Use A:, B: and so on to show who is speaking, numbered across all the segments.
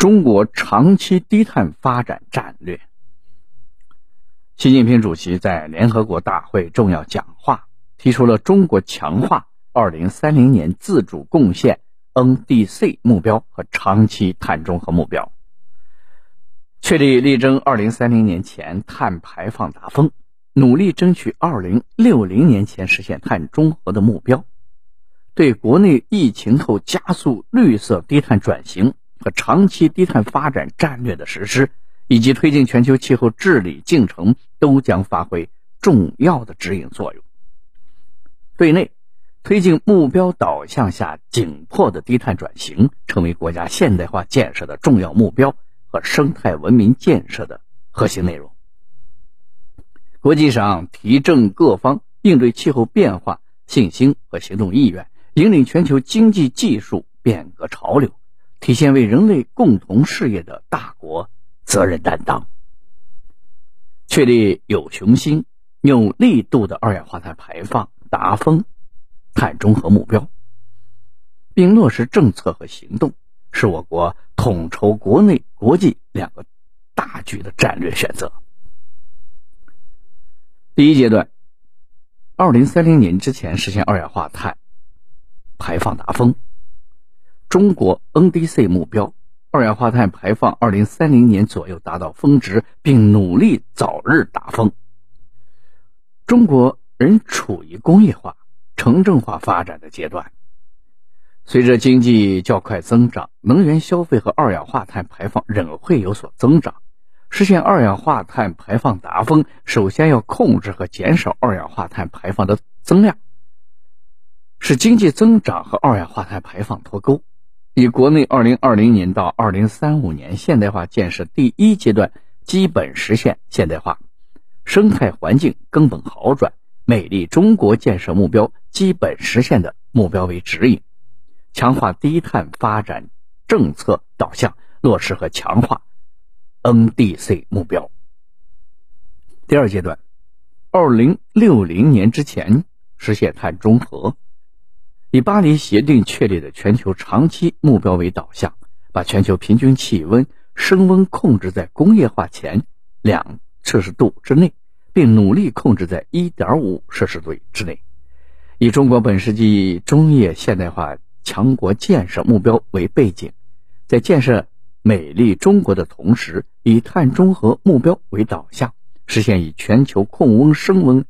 A: 中国长期低碳发展战略。习近平主席在联合国大会重要讲话提出了中国强化2030年自主贡献 NDC 目标和长期碳中和目标，确立力争2030年前碳排放达峰，努力争取2060年前实现碳中和的目标，对国内疫情后加速绿色低碳转型。和长期低碳发展战略的实施，以及推进全球气候治理进程，都将发挥重要的指引作用。对内，推进目标导向下紧迫的低碳转型，成为国家现代化建设的重要目标和生态文明建设的核心内容。国际上，提振各方应对气候变化信心和行动意愿，引领全球经济技术变革潮流。体现为人类共同事业的大国责任担当，确立有雄心、有力度的二氧化碳排放达峰、碳中和目标，并落实政策和行动，是我国统筹国内国际两个大局的战略选择。第一阶段，二零三零年之前实现二氧化碳排放达峰。中国 NDC 目标，二氧化碳排放二零三零年左右达到峰值，并努力早日达峰。中国仍处于工业化、城镇化发展的阶段，随着经济较快增长，能源消费和二氧化碳排放仍会有所增长。实现二氧化碳排放达峰，首先要控制和减少二氧化碳排放的增量，使经济增长和二氧化碳排放脱钩。以国内2020年到2035年现代化建设第一阶段基本实现现代化、生态环境根本好转、美丽中国建设目标基本实现的目标为指引，强化低碳发展政策导向，落实和强化 NDC 目标。第二阶段，2060年之前实现碳中和。以巴黎协定确立的全球长期目标为导向，把全球平均气温升温控制在工业化前两摄氏度之内，并努力控制在一点五摄氏度之内。以中国本世纪中叶现代化强国建设目标为背景，在建设美丽中国的同时，以碳中和目标为导向，实现以全球控温升温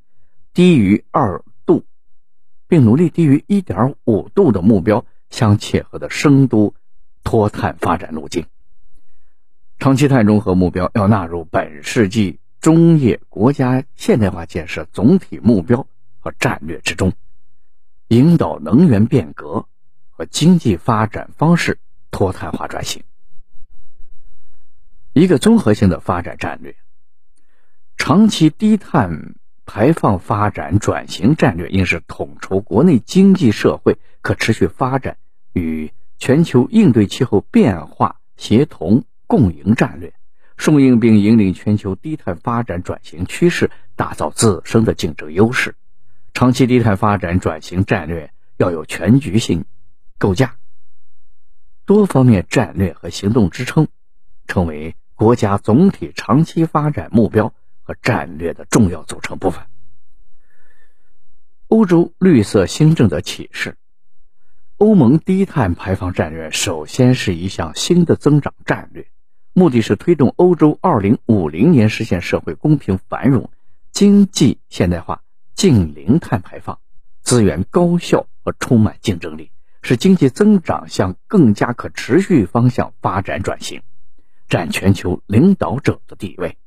A: 低于二。并努力低于一点五度的目标相切合的深度脱碳发展路径。长期碳中和目标要纳入本世纪中叶国家现代化建设总体目标和战略之中，引导能源变革和经济发展方式脱碳化转型。一个综合性的发展战略，长期低碳。排放发展转型战略应是统筹国内经济社会可持续发展与全球应对气候变化协同共赢战略，顺应并引领全球低碳发展转型趋势，打造自身的竞争优势。长期低碳发展转型战略要有全局性构架，多方面战略和行动支撑，成为国家总体长期发展目标。和战略的重要组成部分。欧洲绿色新政的启示，欧盟低碳排放战略首先是一项新的增长战略，目的是推动欧洲2050年实现社会公平繁荣、经济现代化、净零碳排放、资源高效和充满竞争力，使经济增长向更加可持续方向发展转型，占全球领导者的地位。“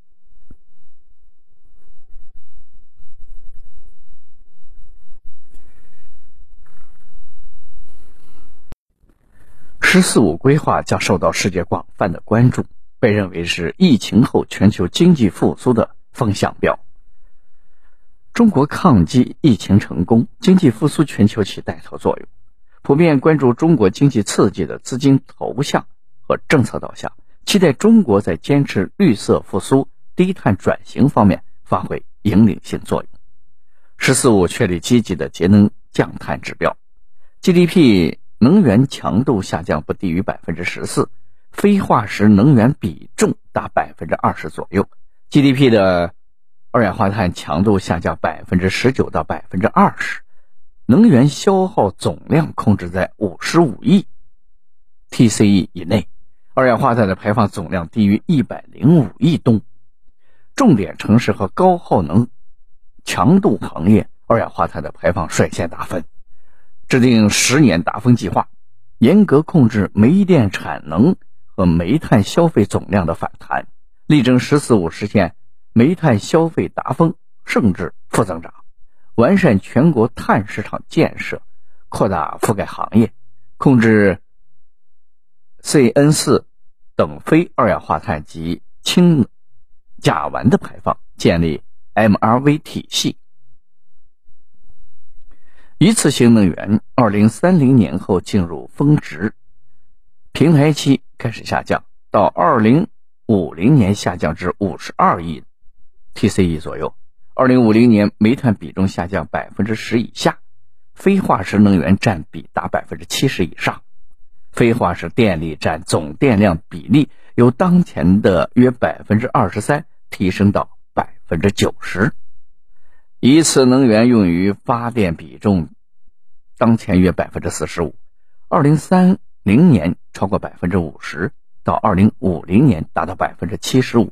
A: 十四五”规划将受到世界广泛的关注，被认为是疫情后全球经济复苏的风向标。中国抗击疫情成功，经济复苏全球起带头作用，普遍关注中国经济刺激的资金投向和政策导向，期待中国在坚持绿色复苏、低碳转型方面发挥引领性作用。“十四五”确立积极的节能降碳指标，GDP。能源强度下降不低于百分之十四，非化石能源比重达百分之二十左右，GDP 的二氧化碳强度下降百分之十九到百分之二十，能源消耗总量控制在五十五亿 TCE 以内，二氧化碳的排放总量低于一百零五亿吨，重点城市和高耗能强度行业二氧化碳的排放率先达分，制定十年达峰计划，严格控制煤电产能。和煤炭消费总量的反弹，力争“十四五”实现煤炭消费达峰甚至负增长，完善全国碳市场建设，扩大覆盖行业，控制 CN 四等非二氧化碳及氢甲烷的排放，建立 MRV 体系。一次性能源二零三零年后进入峰值平台期。开始下降，到二零五零年下降至五十二亿 TCE 左右。二零五零年煤炭比重下降百分之十以下，非化石能源占比达百分之七十以上，非化石电力占总电量比例由当前的约百分之二十三提升到百分之九十。一次能源用于发电比重当前约百分之四十五，二零三。零年超过百分之五十，到二零五零年达到百分之七十五，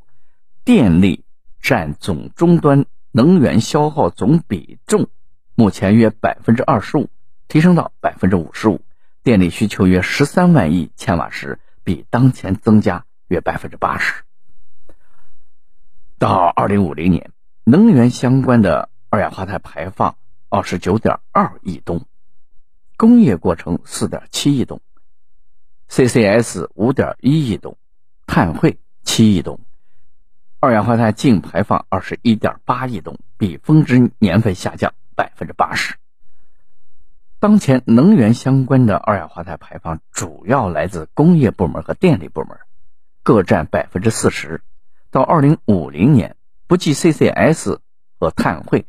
A: 电力占总终端能源消耗总比重，目前约百分之二十五，提升到百分之五十五，电力需求约十三万亿千瓦时，比当前增加约百分之八十。到二零五零年，能源相关的二氧化碳排放二十九点二亿吨，工业过程四点七亿吨。CCS 五点一亿吨，碳汇七亿吨，二氧化碳净排放二十一点八亿吨，比峰值年份下降百分之八十。当前能源相关的二氧化碳排放主要来自工业部门和电力部门，各占百分之四十。到二零五零年，不计 CCS 和碳汇，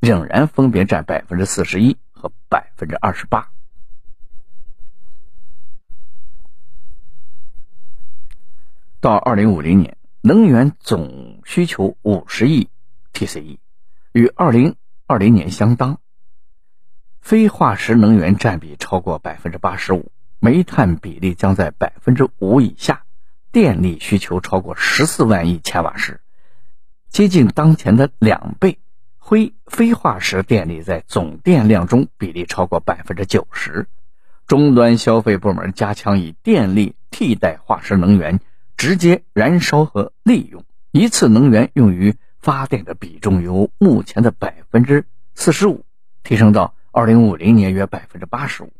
A: 仍然分别占百分之四十一和百分之二十八。到二零五零年，能源总需求五十亿 TCE，与二零二零年相当。非化石能源占比超过百分之八十五，煤炭比例将在百分之五以下。电力需求超过十四万亿千瓦时，接近当前的两倍。非非化石电力在总电量中比例超过百分之九十。终端消费部门加强以电力替代化石能源。直接燃烧和利用一次能源用于发电的比重由目前的百分之四十五提升到二零五零年约百分之八十五，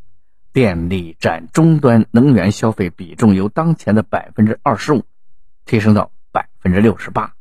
A: 电力占终端能源消费比重由当前的百分之二十五提升到百分之六十八。